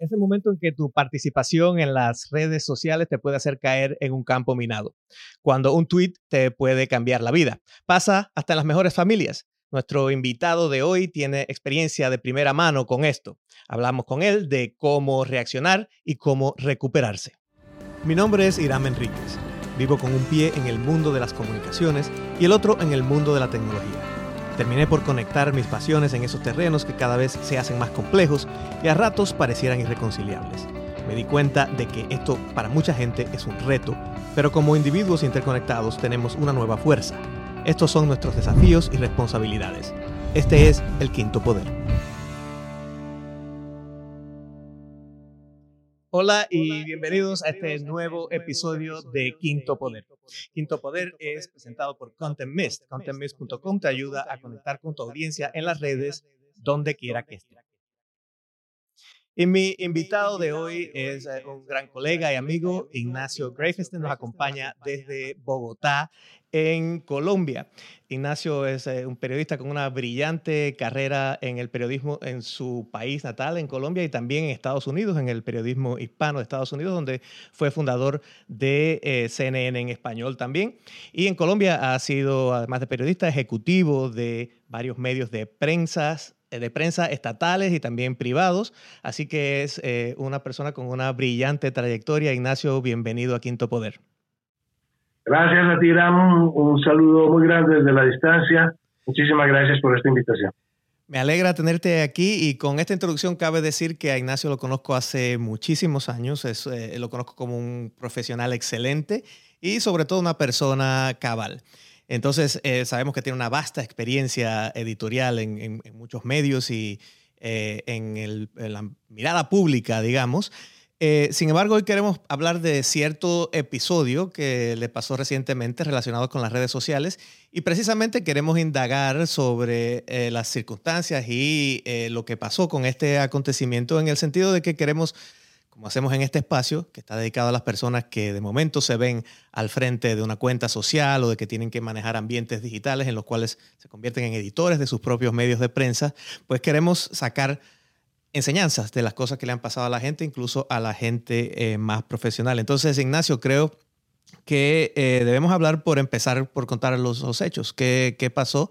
es el momento en que tu participación en las redes sociales te puede hacer caer en un campo minado, cuando un tweet te puede cambiar la vida. Pasa hasta en las mejores familias. Nuestro invitado de hoy tiene experiencia de primera mano con esto. Hablamos con él de cómo reaccionar y cómo recuperarse. Mi nombre es Irán Enríquez. Vivo con un pie en el mundo de las comunicaciones y el otro en el mundo de la tecnología. Terminé por conectar mis pasiones en esos terrenos que cada vez se hacen más complejos y a ratos parecieran irreconciliables. Me di cuenta de que esto para mucha gente es un reto, pero como individuos interconectados tenemos una nueva fuerza. Estos son nuestros desafíos y responsabilidades. Este es el quinto poder. Hola y bienvenidos a este nuevo episodio de Quinto Poder. Quinto Poder es presentado por Content Mist. ContentMist.com te ayuda a conectar con tu audiencia en las redes donde quiera que esté. Y mi invitado de hoy es eh, un gran colega y amigo, Ignacio Greifestein, nos acompaña desde Bogotá, en Colombia. Ignacio es eh, un periodista con una brillante carrera en el periodismo en su país natal, en Colombia, y también en Estados Unidos, en el periodismo hispano de Estados Unidos, donde fue fundador de eh, CNN en español también. Y en Colombia ha sido, además de periodista, ejecutivo de varios medios de prensa, eh, de prensa estatales y también privados. Así que es una persona con una brillante trayectoria. Ignacio, bienvenido a Quinto Poder. Gracias a ti, Un saludo muy grande desde la distancia. Muchísimas gracias por esta invitación. Me alegra tenerte aquí y con esta introducción cabe decir que a Ignacio lo conozco hace muchísimos años, eh, lo conozco como un profesional excelente y sobre todo una persona cabal. Entonces eh, sabemos que tiene una vasta experiencia editorial en, muchos medios y eh, en, la mirada pública, digamos. Eh, sin embargo, hoy queremos hablar de cierto episodio que le pasó recientemente relacionado con las redes sociales y precisamente queremos indagar sobre las circunstancias y lo que pasó con este acontecimiento en el sentido de que queremos, como hacemos en este espacio, que está dedicado a las personas que de momento se ven al frente de una cuenta social o de que tienen que manejar ambientes digitales en los cuales se convierten en editores de sus propios medios de prensa, pues queremos sacar enseñanzas de las cosas que le han pasado a la gente, incluso a la gente eh, más profesional. Entonces, Ignacio, creo que eh, debemos hablar por empezar por contar los, hechos. ¿Qué, pasó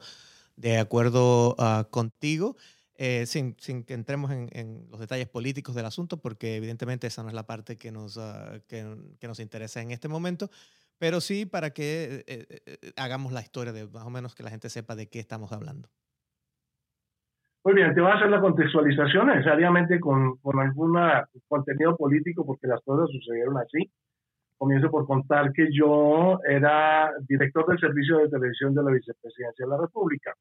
de acuerdo ah, contigo? Eh, sin, que entremos en, los detalles políticos del asunto, porque evidentemente esa no es la parte que nos, ah, que, nos interesa en este momento, pero sí para que hagamos la historia de más o menos que la gente sepa de qué estamos hablando. Muy bien, te voy a hacer la contextualización necesariamente con, con algún contenido político porque las cosas sucedieron así. Comienzo por contar que yo era director del servicio de televisión de la Vicepresidencia de la República.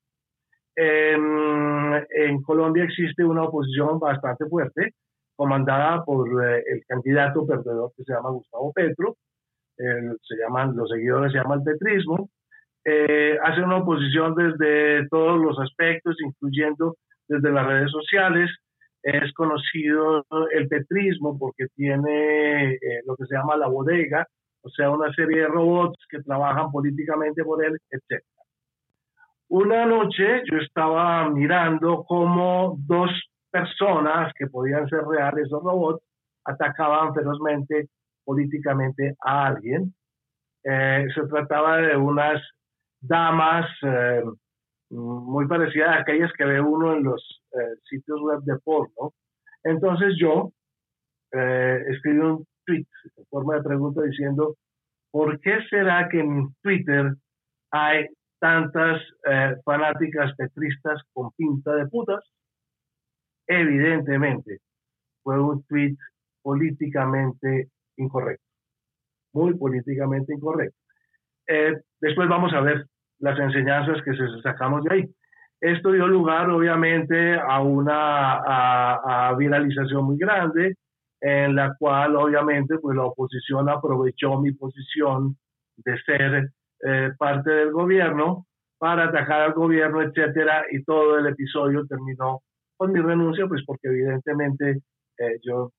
En, Colombia existe una oposición bastante fuerte, comandada por eh, el candidato perdedor que se llama Gustavo Petro. se llaman, los seguidores se llaman petrismo. Eh, hace una oposición desde todos los aspectos, incluyendo desde las redes sociales. Es conocido el petrismo porque tiene eh, lo que se llama la bodega, o sea, una serie de robots que trabajan políticamente por él, etc. Una noche yo estaba mirando cómo dos personas que podían ser reales esos robots atacaban ferozmente políticamente a alguien. Eh, se trataba de unas damas eh, muy parecida a aquellas que ve uno en los eh, sitios web de porno. Entonces yo escribí un tweet en forma de pregunta diciendo, ¿por qué será que en Twitter hay tantas eh, fanáticas petristas con pinta de putas? Evidentemente, fue un tweet políticamente incorrecto, muy políticamente incorrecto. después vamos a ver las enseñanzas que se sacamos de ahí. Esto dio lugar, obviamente, a una a, viralización muy grande, en la cual, obviamente, pues la oposición aprovechó mi posición de ser eh, parte del gobierno para atacar al gobierno, etcétera, y todo el episodio terminó con mi renuncia, pues porque evidentemente eh, yo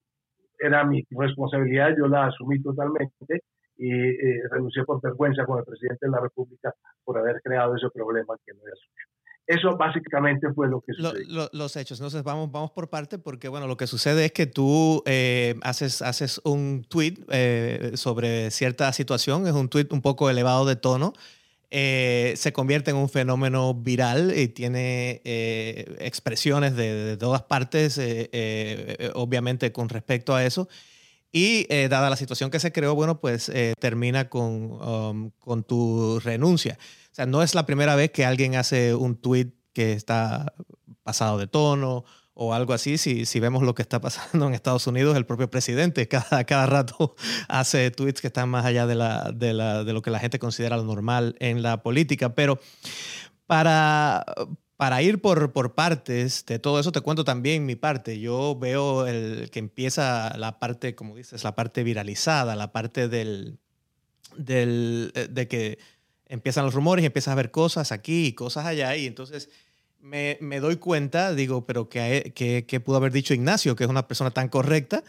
era mi responsabilidad, yo la asumí totalmente y eh, renuncié por vergüenza con el presidente de la República por haber creado ese problema que no era suyo. Eso básicamente fue lo que sucedió. los hechos. Entonces vamos, vamos por parte porque, bueno, lo que sucede es que tú eh, haces, haces un tweet eh, sobre cierta situación, es un tweet un poco elevado de tono, eh, se convierte en un fenómeno viral y tiene expresiones de, todas partes, obviamente con respecto a eso. Y dada la situación que se creó, bueno, pues termina con, um, con tu renuncia. O sea, no es la primera vez que alguien hace un tweet que está pasado de tono o algo así. Si, si vemos lo que está pasando en Estados Unidos, el propio presidente cada, cada rato hace tweets que están más allá de, la, de, la, de lo que la gente considera lo normal en la política. Pero para, para ir por, por partes de todo eso, te cuento también mi parte. Yo veo el, que empieza la parte, como dices, la parte viralizada, la parte del, del, eh, de que empiezan los rumores y empiezas a ver cosas aquí y cosas allá. Y entonces me, me doy cuenta, digo, pero ¿qué, qué, pudo haber dicho Ignacio, que es una persona tan correcta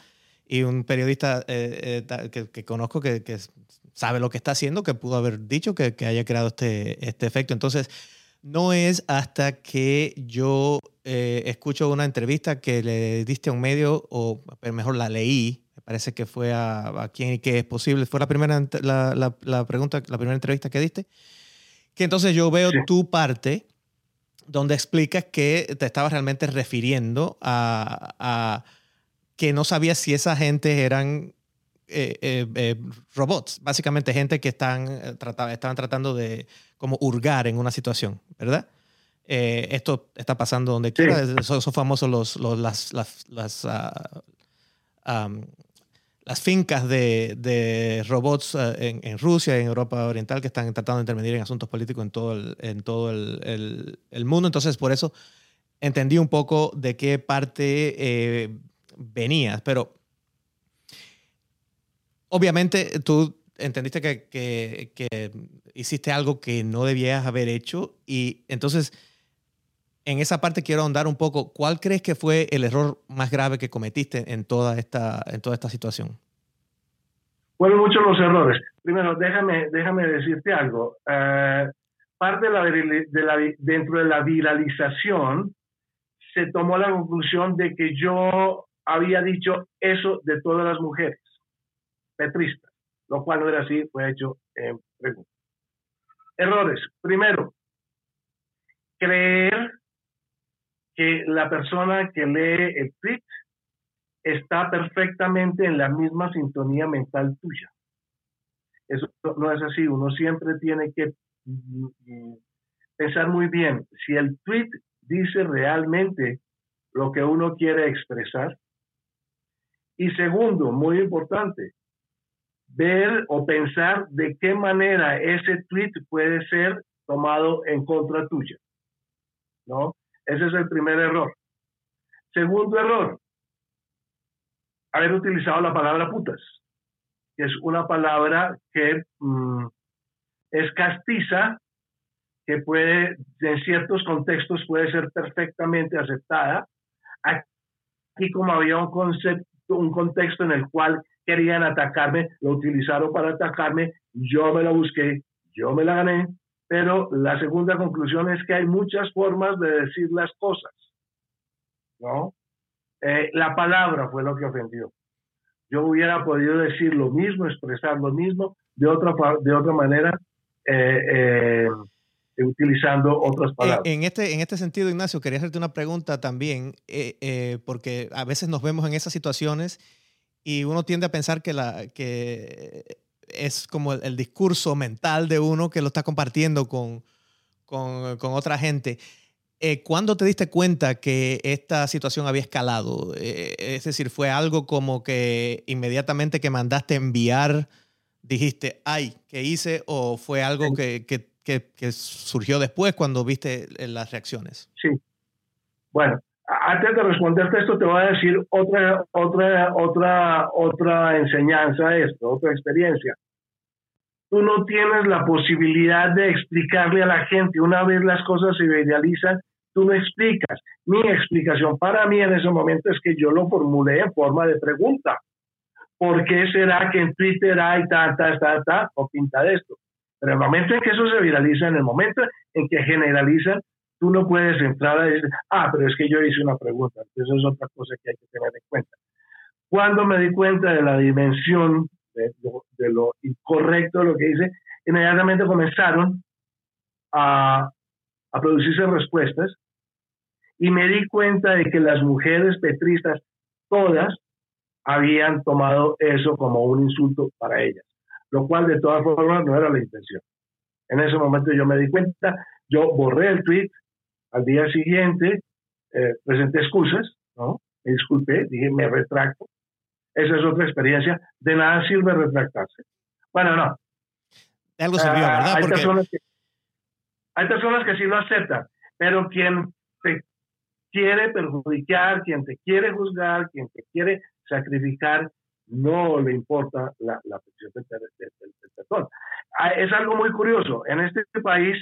y un periodista eh, eh, que, que, conozco que, que, sabe lo que está haciendo, que pudo haber dicho que, haya creado este, este efecto. Entonces, no es hasta que yo eh, escucho una entrevista que le diste a un medio, o mejor la leí, parece que fue a, a quién y qué es posible. Fue la primera, la, la, pregunta, la primera entrevista que diste. Que entonces yo veo tu parte donde explicas que te estabas realmente refiriendo a, a que no sabías si esa gente eran eh, eh, eh, robots, básicamente gente que están, trataba, estaban tratando de como hurgar en una situación, ¿verdad? esto está pasando donde quiera, son, famosos los, los las, las, las ah, las fincas de, robots eh, en, Rusia y en Europa Oriental que están tratando de intervenir en asuntos políticos en todo el, en todo el, mundo. Entonces, por eso entendí un poco de qué parte eh, venías, pero obviamente tú entendiste que, hiciste algo que no debías haber hecho y entonces en esa parte quiero ahondar un poco. ¿Cuál crees que fue el error más grave que cometiste en toda esta, en toda esta situación? Fueron muchos los errores. Primero, déjame, déjame decirte algo. Eh, parte de la, dentro de la viralización se tomó la conclusión de que yo había dicho eso de todas las mujeres petristas, lo cual no era así, fue hecho en pregunta. Errores. Primero, creer que la persona que lee el tweet está perfectamente en la misma sintonía mental tuya. Eso no es así. Uno siempre tiene que mm, mm, pensar muy bien si el tweet dice realmente lo que uno quiere expresar. Y segundo, muy importante, ver o pensar de qué manera ese tweet puede ser tomado en contra tuya. ¿No? Ese es el primer error. Segundo error, haber utilizado la palabra putas, que es una palabra que mm, es castiza, que puede, en ciertos contextos puede ser perfectamente aceptada. Aquí como había un concepto, un contexto en el cual querían atacarme, lo utilizaron para atacarme, yo me la busqué, yo me la gané, pero la segunda conclusión es que hay muchas formas de decir las cosas, ¿no? Eh, la palabra fue lo que ofendió. Yo hubiera podido decir lo mismo, expresar lo mismo de otra, de otra manera, eh, eh, utilizando otras palabras. En, este, en este sentido, Ignacio, quería hacerte una pregunta también, porque a veces nos vemos en esas situaciones y uno tiende a pensar que, la, que es como el, discurso mental de uno que lo está compartiendo con, con, con otra gente. Eh, ¿Cuándo te diste cuenta que esta situación había escalado? Eh, es decir, ¿fue algo como que inmediatamente que mandaste enviar dijiste, ay, ¿qué hice? ¿O fue algo que, que, que, surgió después cuando viste eh, las reacciones? Sí. Bueno, antes de responderte esto, te voy a decir otra, otra, otra, otra enseñanza a esto, otra experiencia. Tú no tienes la posibilidad de explicarle a la gente, una vez las cosas se idealizan, tú no explicas. Mi explicación para mí en ese momento es que yo lo formulé en forma de pregunta. ¿Por qué será que en Twitter hay ta, ta, ta, ta, o pinta de esto? Pero en el momento en que eso se viraliza, en el momento en que generalizan, tú no puedes entrar a decir, ah, pero es que yo hice una pregunta. Eso es otra cosa que hay que tener en cuenta. Cuando me di cuenta de la dimensión de lo, incorrecto de lo que hice, inmediatamente comenzaron a, a producirse respuestas y me di cuenta de que las mujeres petristas, todas, habían tomado eso como un insulto para ellas, lo cual de todas formas no era la intención. En ese momento yo me di cuenta, yo borré el tweet, al día siguiente eh, presenté excusas, ¿no? Me disculpé, dije, me retracto. Esa es otra experiencia. De nada sirve retractarse. Bueno, no. algo sirvió, ah, ¿verdad? Hay, personas que, hay personas que sí lo aceptan, pero quien te quiere perjudicar, quien te quiere juzgar, quien te quiere sacrificar, no le importa la, la del, perdón. Ah, es algo muy curioso. En este país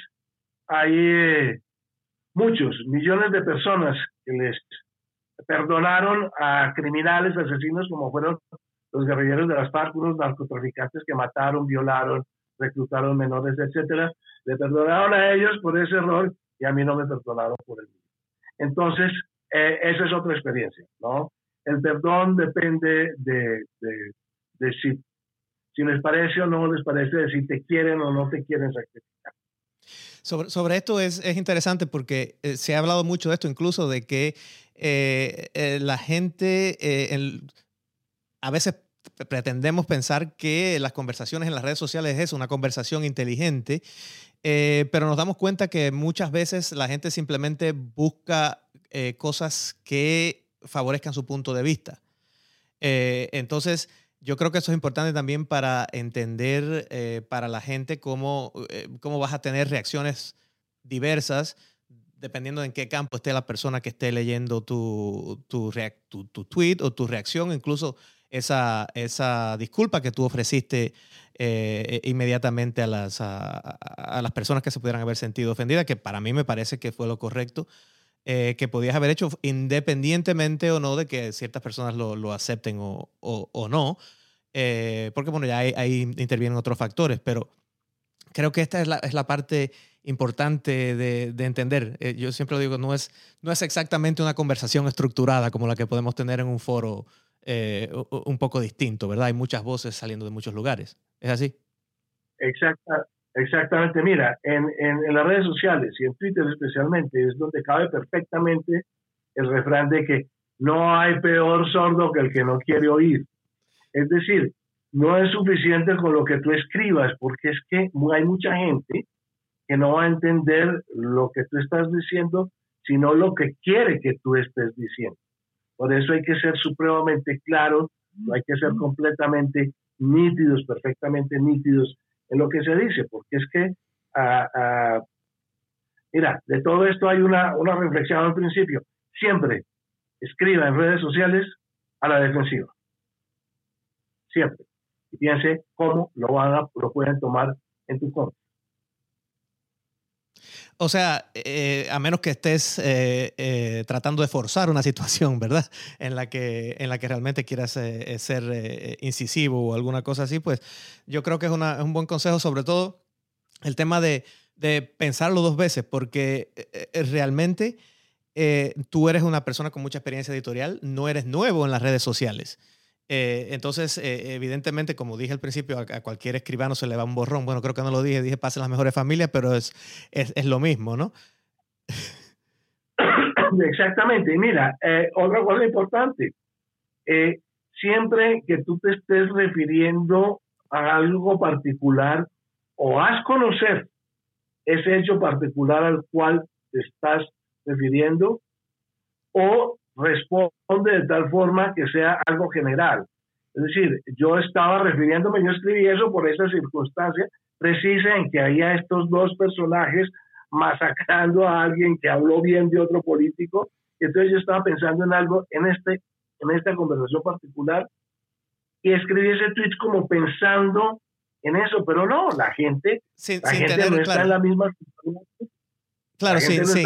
hay eh, muchos, millones de personas que les perdonaron a criminales, asesinos como fueron los guerrilleros de las FARC, unos narcotraficantes que mataron, violaron, reclutaron menores, etcétera. Le perdonaron a ellos por ese error y a mí no me perdonaron por el mío. Entonces, eh, esa es otra experiencia, ¿no? El perdón depende de, si les parece o no les parece, de si te quieren o no te quieren sacrificar. Sobre, sobre esto es, es, interesante porque eh, se ha hablado mucho de esto, incluso de que eh, eh, la gente a veces pretendemos pensar que las conversaciones en las redes sociales es una conversación inteligente, pero nos damos cuenta que muchas veces la gente simplemente busca cosas que favorezcan su punto de vista. entonces, yo creo que eso es importante también para entender eh, para la gente cómo, eh, cómo vas a tener reacciones diversas dependiendo en qué campo esté la persona que esté leyendo tu, tu, tweet o tu reacción, incluso esa, esa disculpa que tú ofreciste eh, inmediatamente a las, a, las personas que se pudieran haber sentido ofendidas, que para mí me parece que fue lo correcto. Que podías haber hecho independientemente o no de que ciertas personas lo, lo acepten o, o, o no. Eh, porque bueno, ya ahí, intervienen otros factores, pero creo que esta es la, es la parte importante de, de entender. Eh, yo siempre lo digo, no es, no es exactamente una conversación estructurada como la que podemos tener en un foro eh, un poco distinto, ¿verdad? Hay muchas voces saliendo de muchos lugares. ¿Es así? Exacta, exactamente. Mira, en, en, en las redes sociales y en Twitter especialmente es donde cabe perfectamente el refrán de que no hay peor sordo que el que no quiere oír. Es decir, no es suficiente con lo que tú escribas, porque es que hay mucha gente que no va a entender lo que tú estás diciendo, sino lo que quiere que tú estés diciendo. Por eso hay que ser supremamente claros, hay que ser completamente nítidos, perfectamente nítidos en lo que se dice, porque es que, ah, mira, de todo esto hay una, una reflexión al principio. Siempre escriba en redes sociales a la defensiva siempre. Y piense cómo lo, van a, lo pueden tomar en tu contra. O sea, eh, a menos que estés eh, eh, tratando de forzar una situación, ¿verdad? En la que, en la que realmente quieras ser incisivo o alguna cosa así, pues yo creo que es, es, un buen consejo, sobre todo el tema de, de pensarlo dos veces, porque realmente tú eres una persona con mucha experiencia editorial, no eres nuevo en las redes sociales. Eh, entonces, eh, evidentemente, como dije al principio, a, cualquier escribano se le va un borrón. Bueno, creo que no lo dije, dije pasen las mejores familias, pero es, es, lo mismo, ¿no? Exactamente. Y mira, eh, otra cosa importante, siempre que tú te estés refiriendo a algo particular o haz conocer ese hecho particular al cual te estás refiriendo o responde de tal forma que sea algo general. Es decir, yo estaba refiriéndome, yo escribí eso por esa circunstancia precisa en que había estos dos personajes masacrando a alguien que habló bien de otro político. Entonces yo estaba pensando en algo en, este, en esta conversación particular y escribí ese tweet como pensando en eso, pero no, la gente, la gente no está en la misma situación Claro, sí, sí.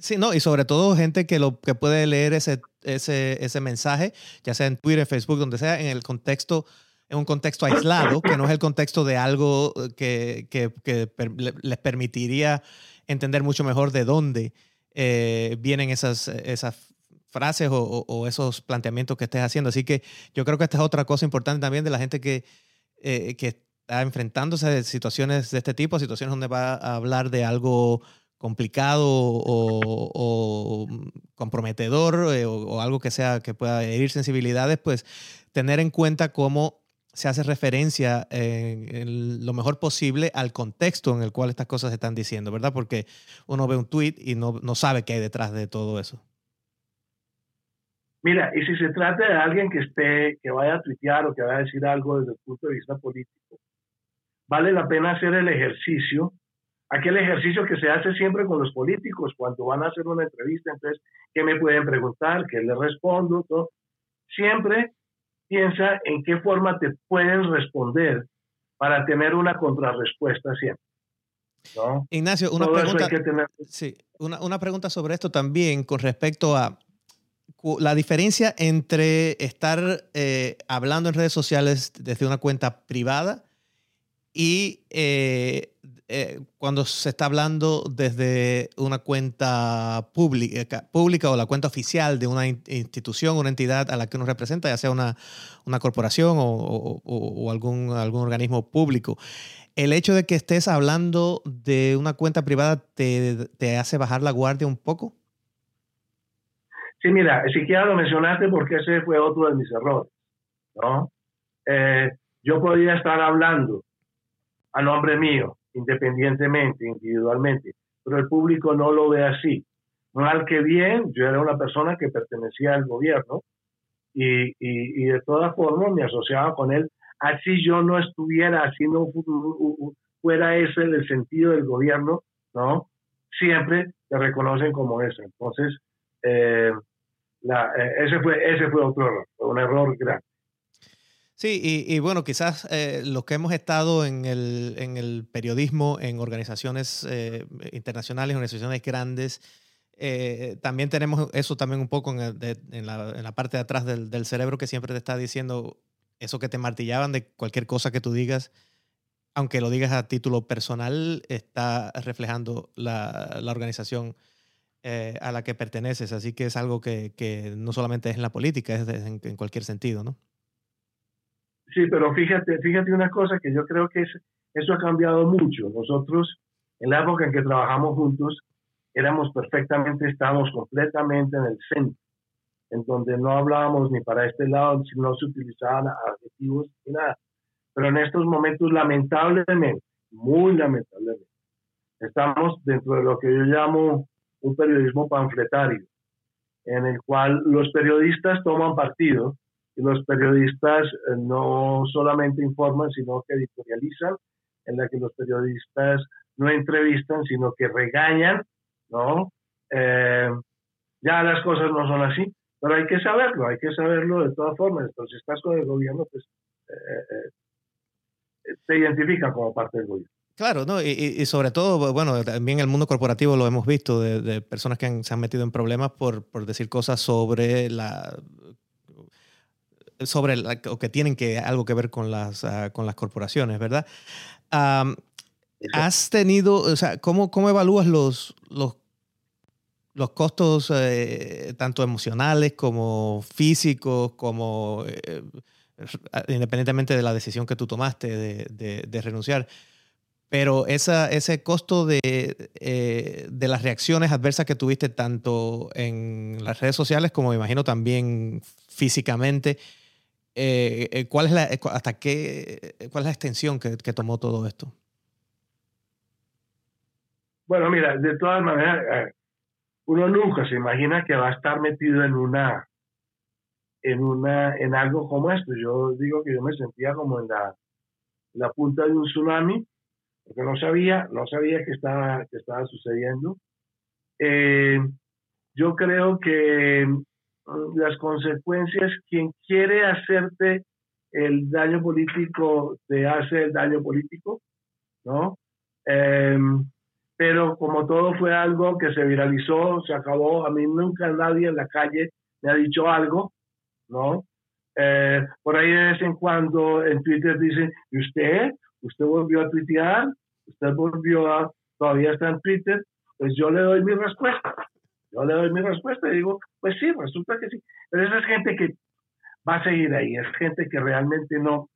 sí, no, y sobre todo gente que lo que puede leer ese, ese, ese mensaje, ya sea en Twitter, Facebook, donde sea, en el contexto, en un contexto aislado, que no es el contexto de algo que, que, que les permitiría entender mucho mejor de dónde eh, vienen esas, esas frases o, esos planteamientos que estés haciendo. Así que yo creo que esta es otra cosa importante también de la gente que, eh, que está enfrentándose a situaciones de este tipo, situaciones donde va a hablar de algo complicado o, comprometedor eh, o, algo que sea que pueda herir sensibilidades, pues tener en cuenta cómo se hace referencia en, lo mejor posible al contexto en el cual estas cosas se están diciendo, ¿verdad? Porque uno ve un tweet y no, no sabe qué hay detrás de todo eso. Mira, y si se trata de alguien que esté, que vaya a tuitear o que vaya a decir algo desde el punto de vista político, vale la pena hacer el ejercicio, aquel ejercicio que se hace siempre con los políticos cuando van a hacer una entrevista, entonces, ¿qué me pueden preguntar? ¿Qué les respondo? Todo. Siempre piensa en qué forma te pueden responder para tener una contrarrespuesta siempre. Ignacio, una pregunta, sí, una, una pregunta sobre esto también con respecto a la diferencia entre estar eh, hablando en redes sociales desde una cuenta privada y eh, eh, cuando se está hablando desde una cuenta pública, o la cuenta oficial de una institución, una entidad a la que uno representa, ya sea una, corporación o, algún, organismo público. ¿El hecho de que estés hablando de una cuenta privada te, te hace bajar la guardia un poco? Sí, mira, siquiera lo mencionaste porque ese fue otro de mis errores, ¿no? Eh, yo podía estar hablando a nombre mío, independientemente, individualmente, pero el público no lo ve así. Mal que bien, yo era una persona que pertenecía al gobierno y, y, de todas formas me asociaba con él, así yo no estuviera, así no fuera ese el sentido del gobierno, ¿no? Siempre te reconocen como eso. Entonces, eh, eh, ese, fue, ese fue otro error, un error grande. Sí, y, bueno, quizás eh, los que hemos estado en el, en el periodismo, en organizaciones eh, internacionales, organizaciones grandes, también tenemos eso también un poco en, en, la, en la, parte de atrás del, del, cerebro que siempre te está diciendo eso que te martillaban de cualquier cosa que tú digas, aunque lo digas a título personal, está reflejando la, la organización eh, a la que perteneces. Así que es algo que, que no solamente es en la política, es en, cualquier sentido, ¿no? Sí, pero fíjate, fíjate una cosa que yo creo que es, eso ha cambiado mucho. Nosotros, en la época en que trabajamos juntos, éramos perfectamente, estábamos completamente en el centro, en donde no hablábamos ni para este lado, no se utilizaban adjetivos ni nada. Pero en estos momentos, lamentablemente, muy lamentablemente, estamos dentro de lo que yo llamo un periodismo panfletario, en el cual los periodistas toman partido los periodistas eh, no solamente informan, sino que editorializan, en la que los periodistas no entrevistan, sino que regañan, ¿no? Eh, ya las cosas no son así, pero hay que saberlo, hay que saberlo de todas formas. Entonces, si estás con el gobierno, pues eh, te identifican como parte del gobierno. Claro, ¿no? Y, sobre todo, bueno, también el mundo corporativo lo hemos visto de, personas que se han metido en problemas por, por decir cosas sobre la sobre o que tienen que algo que ver con las ah, con las corporaciones, ¿verdad? has tenido, o sea, ¿cómo, cómo evalúas los, los, los costos eh, tanto emocionales como físicos, como eh, independientemente de la decisión que tú tomaste de, de renunciar? pero esa, ese costo de, eh, de, las reacciones adversas que tuviste tanto en las redes sociales como me imagino también físicamente, eh, eh, ¿cuál es la, hasta qué, cuál es la extensión que, que, tomó todo esto? Bueno, mira, de todas maneras, uno nunca se imagina que va a estar metido en una, en una, en algo como esto. Yo digo que yo me sentía como en la, la punta de un tsunami porque no sabía, no sabía que estaba, que estaba sucediendo. Eh, yo creo que las consecuencias, quien quiere hacerte el daño político, te hace el daño político, ¿no? Em, pero como todo fue algo que se viralizó, se acabó, a mí nunca nadie en la calle me ha dicho algo, ¿no? Eh, por ahí de vez en cuando en Twitter dicen, ¿y usted? usted volvió a tuitear, usted volvió a, todavía está en Twitter, pues yo le doy mi respuesta. Yo le doy mi respuesta y digo, pues sí, resulta que sí. Pero esa es gente que va a seguir ahí, es gente que realmente no,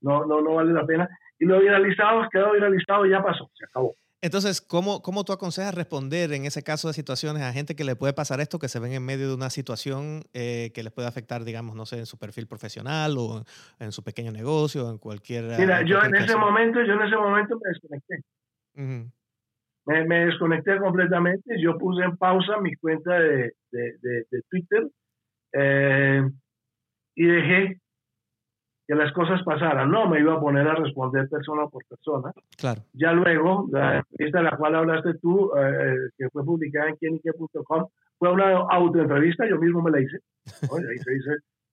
no, no, no vale la pena. Y lo viralizado, quedó viralizado y ya pasó, se acabó. Entonces, ¿cómo, ¿cómo tú aconsejas responder en ese caso de situaciones a gente que le puede pasar esto, que se ven en medio de una situación eh, que les puede afectar, digamos, no sé, en su perfil profesional o en su pequeño negocio, en cualquier... Mira, yo en ese momento, yo en ese momento me desconecté. Me, desconecté completamente, yo puse en pausa mi cuenta de, de, de, Twitter eh, y dejé que las cosas pasaran. No me iba a poner a responder persona por persona. Claro. Ya luego, la entrevista de la cual hablaste tú, eh, que fue publicada en quienique.com, fue una autoentrevista, yo mismo me la hice. Ahí se dice,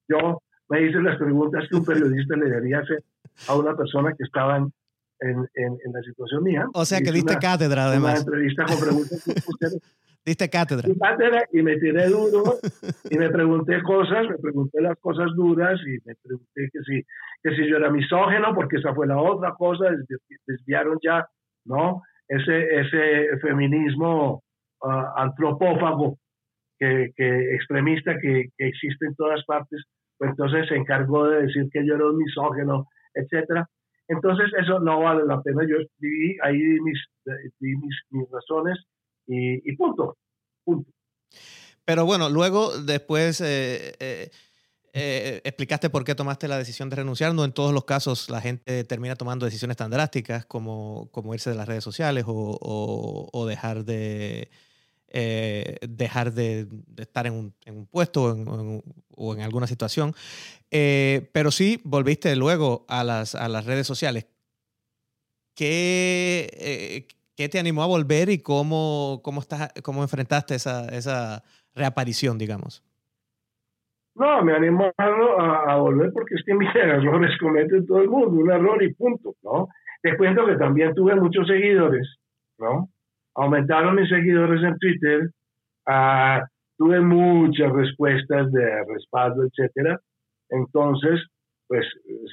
yo me hice las preguntas que un periodista le debería hacer a una persona que estaba en, en, en, la situación mía. O sea, que diste cátedra, además. Una entrevista con preguntas Diste cátedra. y me tiré duro y me pregunté cosas, me pregunté las cosas duras y me pregunté que si, que si yo era misógeno, porque esa fue la otra cosa, desviaron ya, ¿no? Ese, ese feminismo ah, antropófago, que, que extremista que, que, existe en todas partes, pues entonces se encargó de decir que yo era un misógeno, etcétera. Entonces eso no vale la pena. Yo di ahí mis, mis razones y, punto, punto. Pero bueno, luego después eh, eh, eh, explicaste por qué tomaste la decisión de renunciar. No en todos los casos la gente termina tomando decisiones tan drásticas como, como irse de las redes sociales o, o, dejar de... dejar de, estar en un, en un puesto o en, o en, alguna situación. pero sí volviste luego a las, a las redes sociales. ¿Qué, ¿Qué te animó a volver y cómo, cómo, estás, cómo enfrentaste esa, esa reaparición, digamos? No, me animó a, a, volver porque es que mis errores cometen todo el mundo, un error y punto, ¿no? Te cuento que también tuve muchos seguidores, ¿no? Aumentaron mis seguidores en Twitter, uh, tuve muchas respuestas de respaldo, etcétera. Entonces, pues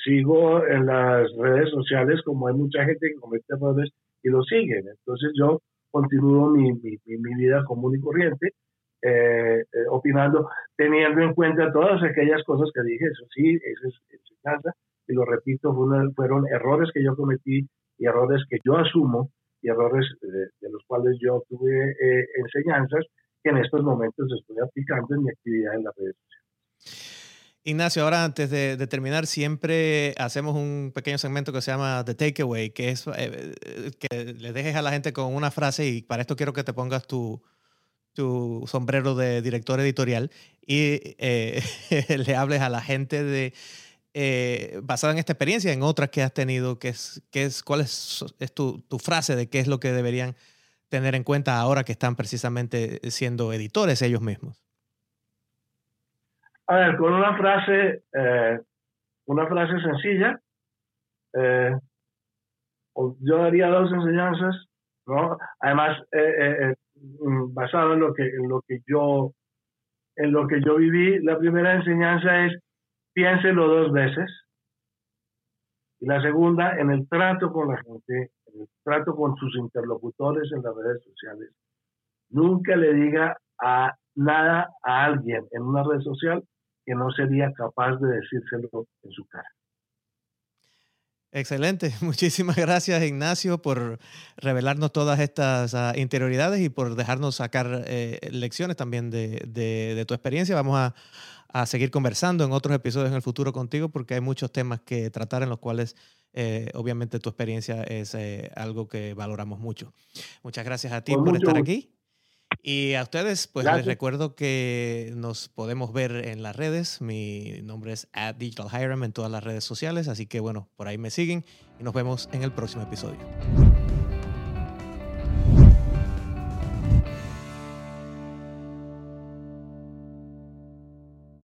sigo en las redes sociales como hay mucha gente que comete errores y lo siguen. Entonces yo continúo mi, mi, vida común y corriente, eh, eh, opinando, teniendo en cuenta todas aquellas cosas que dije, eso sí, eso es enseñanza, y lo repito, fueron, errores que yo cometí y errores que yo asumo errores de, los cuales yo tuve eh, enseñanzas que en estos momentos estoy aplicando en mi actividad en las redes sociales. Ignacio, ahora antes de, terminar, siempre hacemos un pequeño segmento que se llama The Takeaway, que es eh, que le dejes a la gente con una frase y para esto quiero que te pongas tu, tu sombrero de director editorial y eh, le hables a la gente de, eh, basada en esta experiencia, en otras que has tenido, que es, que es, ¿cuál es, es tu, tu frase de qué es lo que deberían tener en cuenta ahora que están precisamente siendo editores ellos mismos? A ver, con una frase, eh, una frase sencilla, eh, yo daría dos enseñanzas, ¿no? Además, eh, mm, basado en lo que, en lo que yo, en lo que yo viví, la primera enseñanza es piénselo dos veces. Y la segunda, en el trato con la gente, en el trato con sus interlocutores en las redes sociales, nunca le diga nada a alguien en una red social que no sería capaz de decírselo en su cara. Excelente. Muchísimas gracias, Ignacio, por revelarnos todas estas ah, interioridades y por dejarnos sacar eh, lecciones también de, tu experiencia. Vamos a, seguir conversando en otros episodios en el futuro contigo porque hay muchos temas que tratar en los cuales eh, obviamente tu experiencia es eh, algo que valoramos mucho. Muchas gracias a ti por estar aquí. Y a ustedes, pues les recuerdo que nos podemos ver en las redes. Mi nombre es at Digital en todas las redes sociales, así que bueno, por ahí me siguen y nos vemos en el próximo episodio.